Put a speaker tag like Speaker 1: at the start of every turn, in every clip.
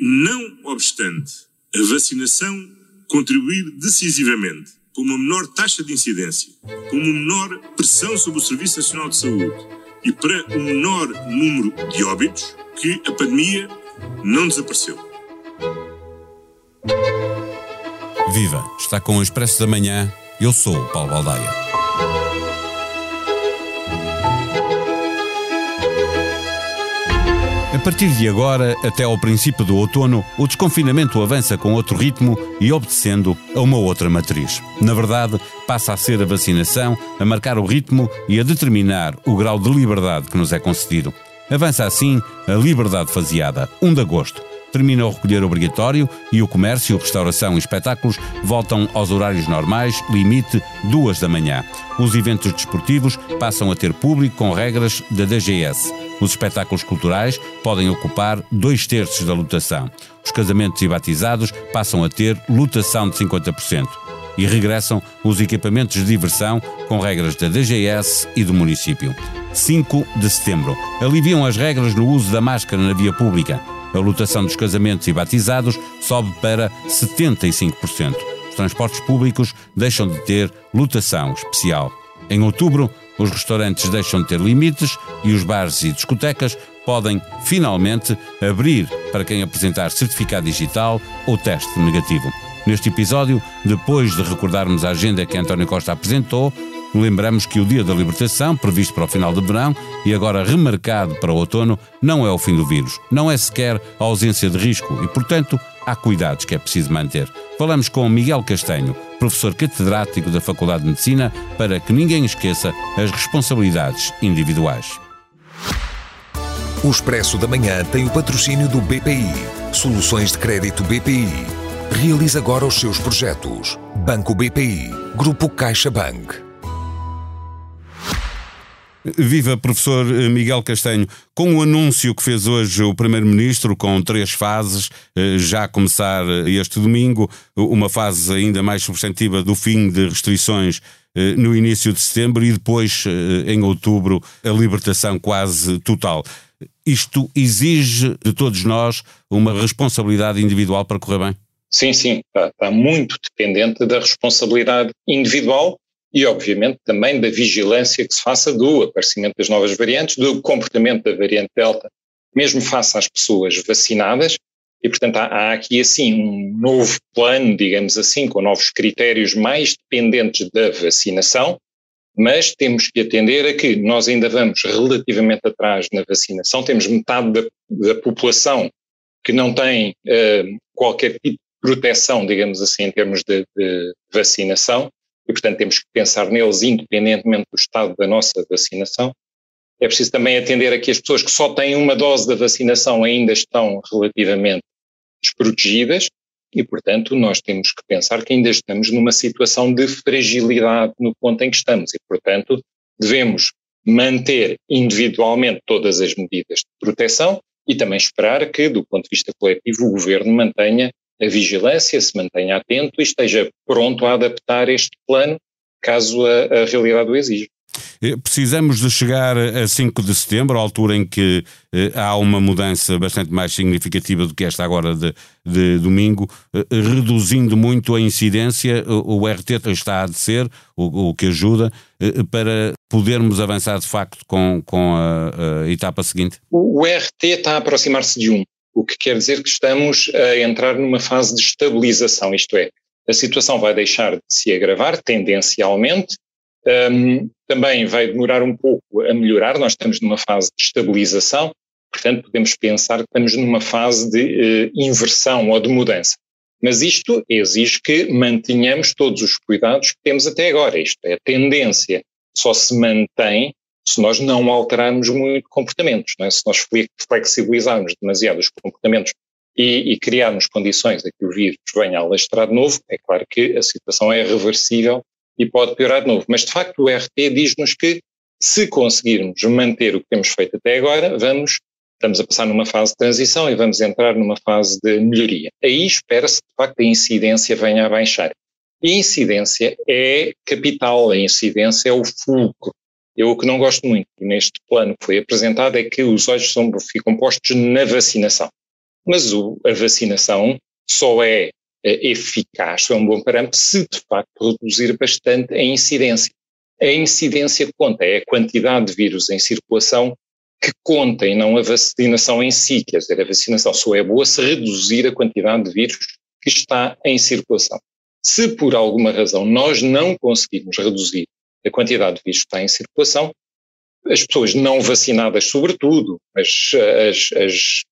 Speaker 1: não obstante a vacinação contribuir decisivamente para uma menor taxa de incidência, para uma menor pressão sobre o Serviço Nacional de Saúde e para um menor número de óbitos, que a pandemia não desapareceu.
Speaker 2: Viva! Está com o Expresso da Manhã. Eu sou o Paulo Baldaia. A partir de agora, até ao princípio do outono, o desconfinamento avança com outro ritmo e obedecendo a uma outra matriz. Na verdade, passa a ser a vacinação a marcar o ritmo e a determinar o grau de liberdade que nos é concedido. Avança assim a liberdade faseada, 1 de agosto. Termina o recolher obrigatório e o comércio, restauração e espetáculos voltam aos horários normais, limite 2 da manhã. Os eventos desportivos passam a ter público com regras da DGS. Os espetáculos culturais podem ocupar dois terços da lotação. Os casamentos e batizados passam a ter lotação de 50%. E regressam os equipamentos de diversão com regras da DGS e do município. 5 de setembro. Aliviam as regras no uso da máscara na via pública. A lotação dos casamentos e batizados sobe para 75%. Os transportes públicos deixam de ter lotação especial. Em outubro, os restaurantes deixam de ter limites e os bares e discotecas podem, finalmente, abrir para quem apresentar certificado digital ou teste negativo. Neste episódio, depois de recordarmos a agenda que António Costa apresentou, lembramos que o Dia da Libertação, previsto para o final de verão e agora remarcado para o outono, não é o fim do vírus, não é sequer a ausência de risco e, portanto, há cuidados que é preciso manter. Falamos com Miguel Castanho, professor catedrático da Faculdade de Medicina, para que ninguém esqueça as responsabilidades individuais.
Speaker 3: O Expresso da Manhã tem o patrocínio do BPI. Soluções de crédito BPI. Realize agora os seus projetos. Banco BPI. Grupo CaixaBank.
Speaker 2: Viva professor Miguel Castanho, com o anúncio que fez hoje o Primeiro-Ministro, com três fases, eh, já a começar este domingo, uma fase ainda mais substantiva do fim de restrições eh, no início de setembro e depois, eh, em outubro, a libertação quase total. Isto exige de todos nós uma responsabilidade individual para correr bem?
Speaker 4: Sim, sim, está muito dependente da responsabilidade individual e, obviamente, também da vigilância que se faça do aparecimento das novas variantes, do comportamento da variante Delta, mesmo face às pessoas vacinadas. E, portanto, há, há aqui, assim, um novo plano, digamos assim, com novos critérios mais dependentes da vacinação, mas temos que atender a que nós ainda vamos relativamente atrás na vacinação, temos metade da, da população que não tem uh, qualquer tipo de proteção, digamos assim, em termos de, de vacinação, e, portanto, temos que pensar neles independentemente do estado da nossa vacinação. É preciso também atender a que as pessoas que só têm uma dose da vacinação ainda estão relativamente desprotegidas e, portanto, nós temos que pensar que ainda estamos numa situação de fragilidade no ponto em que estamos e, portanto, devemos manter individualmente todas as medidas de proteção e também esperar que, do ponto de vista coletivo, o governo mantenha a vigilância, se mantenha atento e esteja pronto a adaptar este plano caso a, a realidade o exija.
Speaker 2: Eh, precisamos de chegar a 5 de setembro, a altura em que eh, há uma mudança bastante mais significativa do que esta agora de, de domingo, eh, reduzindo muito a incidência. O, o RT está a descer, o, o, que ajuda, eh, para podermos avançar de facto com, com a, a etapa seguinte?
Speaker 4: O, o RT está a aproximar-se de 1 o que quer dizer que estamos a entrar numa fase de estabilização, isto é, a situação vai deixar de se agravar tendencialmente, um, também vai demorar um pouco a melhorar, nós estamos numa fase de estabilização, portanto podemos pensar que estamos numa fase de uh, inversão ou de mudança. Mas isto exige que mantenhamos todos os cuidados que temos até agora, isto é, a tendência só se mantém se nós não alterarmos muito comportamentos, é? se nós flexibilizarmos demasiado os comportamentos e, e, criarmos condições a que o vírus venha a alastrar de novo, é claro que a situação é reversível e pode piorar de novo. Mas, de facto, o RT diz-nos que se conseguirmos manter o que temos feito até agora, vamos, estamos a passar numa fase de transição e vamos entrar numa fase de melhoria. Aí espera-se, de facto, a incidência venha a baixar. E a incidência é capital, a incidência é o fulcro eu o que não gosto muito neste plano que foi apresentado é que os olhos são, ficam postos na vacinação. mas o, a vacinação só é, é eficaz, é um bom parâmetro, se de facto reduzir bastante a incidência. A incidência conta, é a quantidade de vírus em circulação que conta e não a vacinação em si. Quer dizer, a vacinação só é boa se reduzir a quantidade de vírus que está em circulação. Se por alguma razão nós não conseguirmos reduzir a quantidade de vírus que está em circulação, as pessoas não vacinadas, sobretudo, as, as, as,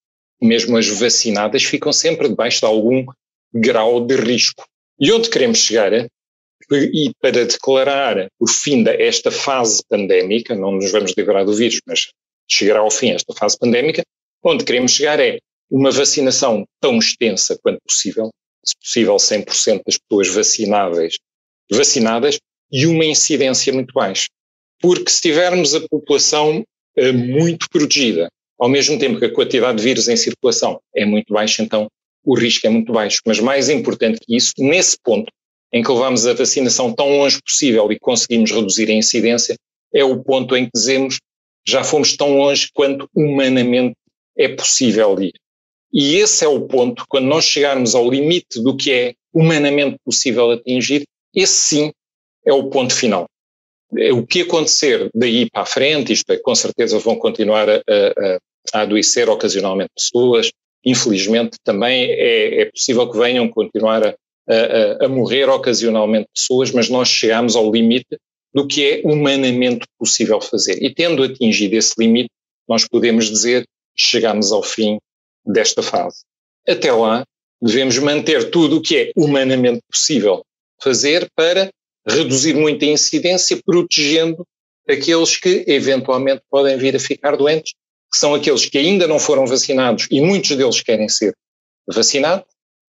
Speaker 4: mesmo as vacinadas, ficam sempre debaixo de algum grau de risco. E onde queremos chegar é, e para declarar o fim desta fase pandémica, não nos vamos livrar do vírus, mas chegará ao fim esta fase pandémica, onde queremos chegar é uma vacinação tão extensa quanto possível, se possível 100% das pessoas vacináveis, vacinadas, e uma incidência muito baixa. Porque se tivermos a população uh, muito protegida, ao mesmo tempo que a quantidade de vírus em circulação é muito baixa, então o risco é muito baixo. Mas mais importante que isso, nesse ponto em que levamos a vacinação tão longe possível e conseguimos reduzir a incidência, é o ponto em que dizemos já fomos tão longe quanto humanamente é possível ir. E esse é o ponto, quando nós chegarmos ao limite do que é humanamente possível atingir, esse sim é o ponto final. É o que acontecer daí para a frente, isto é, com certeza vão continuar a, a, a adoecer ocasionalmente pessoas, infelizmente também é, é possível que venham continuar a, a, morrer ocasionalmente pessoas, mas nós chegamos ao limite do que é humanamente possível fazer. E tendo atingido esse limite, nós podemos dizer chegamos ao fim desta fase. Até lá, devemos manter tudo o que é humanamente possível fazer para reduzir muito a incidência, protegendo aqueles que eventualmente podem vir a ficar doentes, que são aqueles que ainda não foram vacinados e muitos deles querem ser vacinados,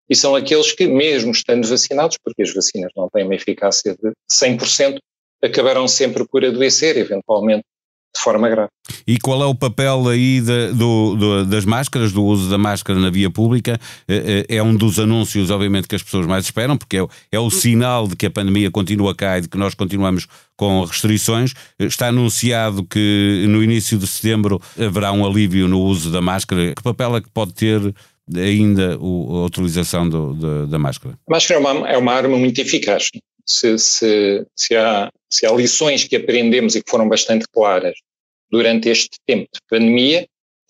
Speaker 4: e são aqueles que, mesmo estando vacinados, porque as vacinas não têm uma eficácia de 100%, acabarão sempre por adoecer, eventualmente de forma grave.
Speaker 2: E qual é o papel aí de, do, do, das máscaras, do uso da máscara na via pública? É, é, é, um dos anúncios, obviamente, que as pessoas mais esperam, porque é, é o sinal de que a pandemia continua cá e de que nós continuamos com restrições. Está anunciado que no início de setembro haverá um alívio no uso da máscara. Que papel é que pode ter ainda a utilização do, da máscara?
Speaker 4: A máscara é uma, é uma arma muito eficaz. Se, se, se, há, se há lições que aprendemos e que foram bastante claras durante este tempo de pandemia,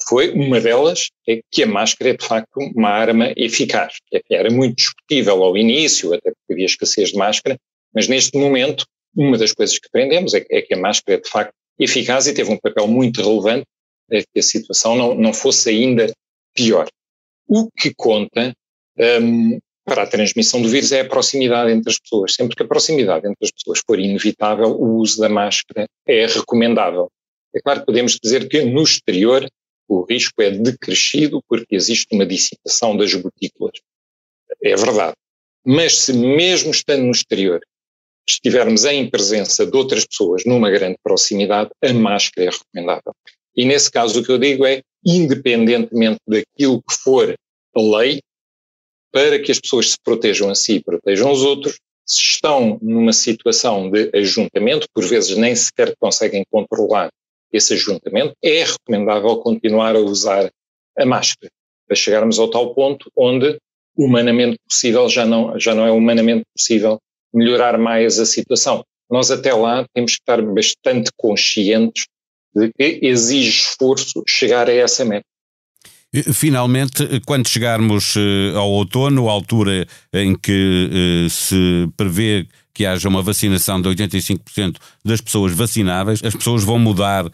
Speaker 4: foi uma delas é que a máscara é de facto uma arma eficaz, que era muito discutível ao início, até porque havia escassez de máscara, mas neste momento uma das coisas que aprendemos é, é que a máscara é de facto eficaz e teve um papel muito relevante para que a situação não, não fosse ainda pior. O que conta um, para a transmissão do vírus é a proximidade entre as pessoas. Sempre que a proximidade entre as pessoas for inevitável, o uso da máscara é recomendável. É claro que podemos dizer que no exterior o risco é decrescido porque existe uma dissipação das gotículas. É verdade. Mas se mesmo estando no exterior estivermos em presença de outras pessoas numa grande proximidade, a máscara é recomendável. E nesse caso o que eu digo é, independentemente daquilo que for a lei, para que as pessoas se protejam a si e protejam os outros, se estão numa situação de ajuntamento, por vezes nem sequer conseguem controlar esse ajuntamento, é recomendável continuar a usar a máscara, para chegarmos ao tal ponto onde humanamente possível já não, já não é humanamente possível melhorar mais a situação. Nós até lá temos que estar bastante conscientes de que exige esforço chegar a essa meta.
Speaker 2: Finalmente, quando chegarmos eh, ao outono, altura em que eh, se prevê que haja uma vacinação de 85% das pessoas vacináveis, as pessoas vão mudar uh,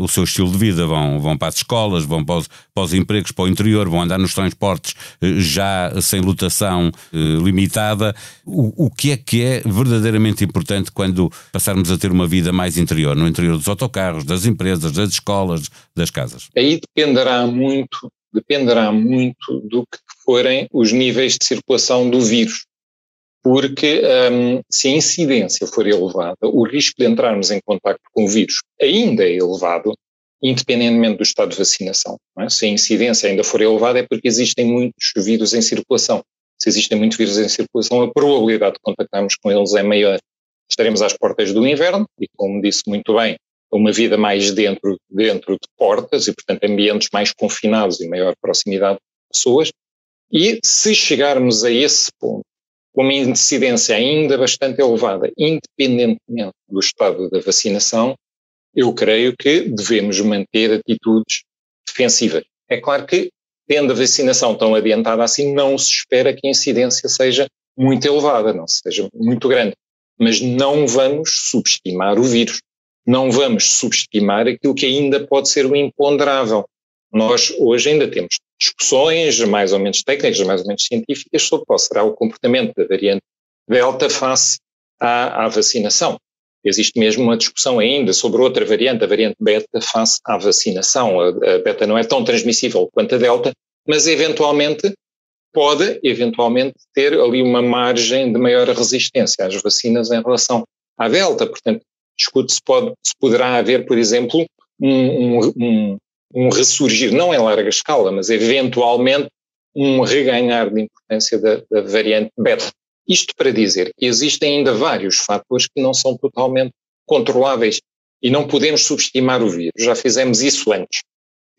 Speaker 2: o seu estilo de vida, vão, vão para as escolas, vão para os, para os empregos, para o interior, vão andar nos transportes uh, já sem lotação uh, limitada. O, o que é que é verdadeiramente importante quando passarmos a ter uma vida mais interior, no interior dos autocarros, das empresas, das escolas, das casas?
Speaker 4: Aí dependerá muito dependerá muito do que forem os níveis de circulação do vírus porque um, se a incidência for elevada, o risco de entrarmos em contato com o vírus ainda é elevado, independentemente do estado de vacinação. É? Se a incidência ainda for elevada é porque existem muitos vírus em circulação. Se existem muitos vírus em circulação, a probabilidade de contactarmos com eles é maior. Estaremos às portas do inverno e, como disse muito bem, uma vida mais dentro, dentro de portas e, portanto, ambientes mais confinados e maior proximidade pessoas, e se chegarmos a esse ponto, com uma incidência ainda bastante elevada, independentemente do estado da vacinação, eu creio que devemos manter atitudes defensivas. É claro que, tendo a vacinação tão adiantada assim, não se espera que a incidência seja muito elevada, não seja muito grande. Mas não vamos subestimar o vírus. Não vamos subestimar aquilo que ainda pode ser o imponderável. Nós hoje ainda temos discussões mais ou menos técnicas, mais ou menos científicas, sobre qual será o comportamento da variante Delta face à, à vacinação. Existe mesmo uma discussão ainda sobre outra variante, a variante Beta, face à vacinação. A, a Beta não é tão transmissível quanto a Delta, mas eventualmente pode, eventualmente, ter ali uma margem de maior resistência às vacinas em relação à Delta. Portanto, discute se, pode, se poderá haver, por exemplo, um, um, um ressurgir, não em larga escala, mas eventualmente um reganhar de importância da, da variante beta. Isto para dizer que existem ainda vários fatores que não são totalmente controláveis e não podemos subestimar o vírus. Já fizemos isso antes.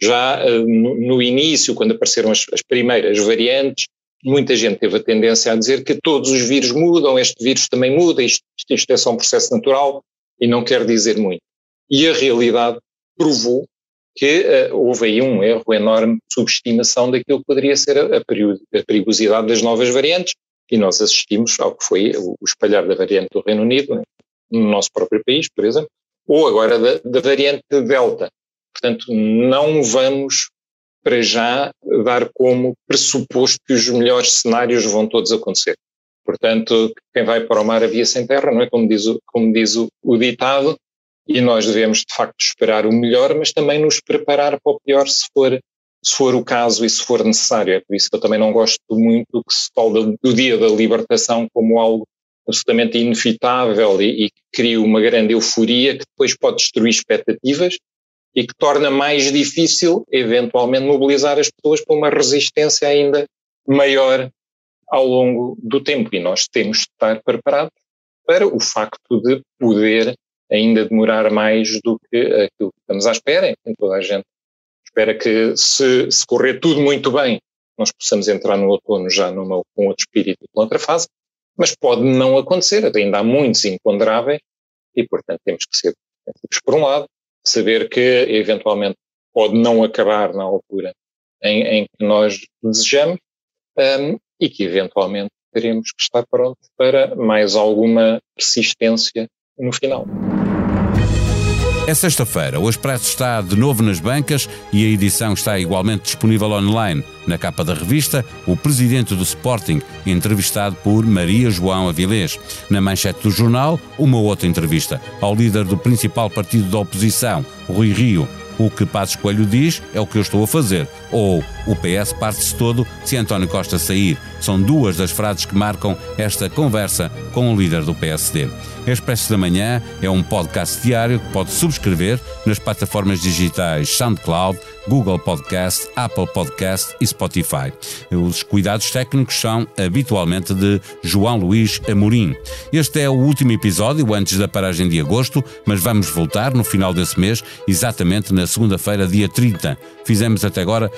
Speaker 4: Já uh, no, no, início, quando apareceram as, as, primeiras variantes, muita gente teve a tendência a dizer que todos os vírus mudam, este vírus também muda, isto, isto é só um processo natural e não quer dizer muito. E a realidade provou que uh, houve aí um erro enorme de subestimação daquilo que poderia ser a, a, perigosidade das novas variantes, e nós assistimos ao que foi o, espalhar da variante do Reino Unido, no nosso próprio país, por exemplo, ou agora da, da variante Delta. Portanto, não vamos para já dar como pressuposto que os melhores cenários vão todos acontecer. Portanto, quem vai para o mar a via sem terra, não é? Como diz o, como diz o, o ditado, e nós devemos de facto esperar o melhor, mas também nos preparar para o pior se for, se for o caso e se for necessário. É por isso que eu também não gosto muito que se fala do dia da libertação como algo absolutamente inevitável e, e cria uma grande euforia que depois pode destruir expectativas e que torna mais difícil, eventualmente, mobilizar as pessoas para uma resistência ainda maior ao longo do tempo. E nós temos de estar preparados para o facto de poder ainda demorar mais do que aquilo que estamos à espera. Enfim, toda a gente espera que, se, se correr tudo muito bem, nós possamos entrar no outono já numa, com outro espírito com outra fase, mas pode não acontecer, ainda há muitos imponderáveis e, portanto, temos que ser por um lado, saber que eventualmente pode não acabar na altura em, em que nós desejamos um, e que eventualmente teremos que estar prontos para mais alguma persistência no final.
Speaker 2: É sexta-feira, o Expresso está de novo nas bancas e a edição está igualmente disponível online. Na capa da revista, o presidente do Sporting, entrevistado por Maria João Avilés. Na manchete do jornal, uma outra entrevista ao líder do principal partido da oposição, Rui Rio. O que Passos Coelho diz é o que eu estou a fazer. Ou o PS parte-se todo se António Costa sair. São duas das frases que marcam esta conversa com o líder do PSD. Expresso da Manhã é um podcast diário que pode subscrever nas plataformas digitais SoundCloud, Google Podcast, Apple Podcast e Spotify. Os cuidados técnicos são habitualmente de João Luís Amorim. Este é o último episódio antes da paragem de agosto, mas vamos voltar no final desse mês, exatamente na segunda-feira, dia 30. Fizemos até agora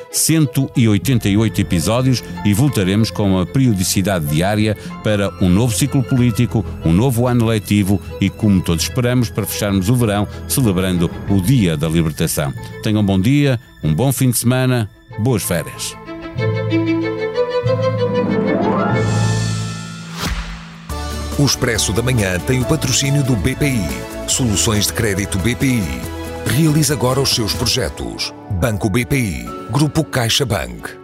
Speaker 2: 188 episódios e voltaremos com a periodicidade diária para um novo ciclo político, um novo ano letivo e, como todos esperamos, para fecharmos o verão celebrando o Dia da Libertação. Tenham um bom dia, um bom fim de semana, boas férias.
Speaker 3: O Expresso da Manhã tem o patrocínio do BPI. Soluções de crédito BPI. Realize agora os seus projetos. Banco BPI. Grupo CaixaBank.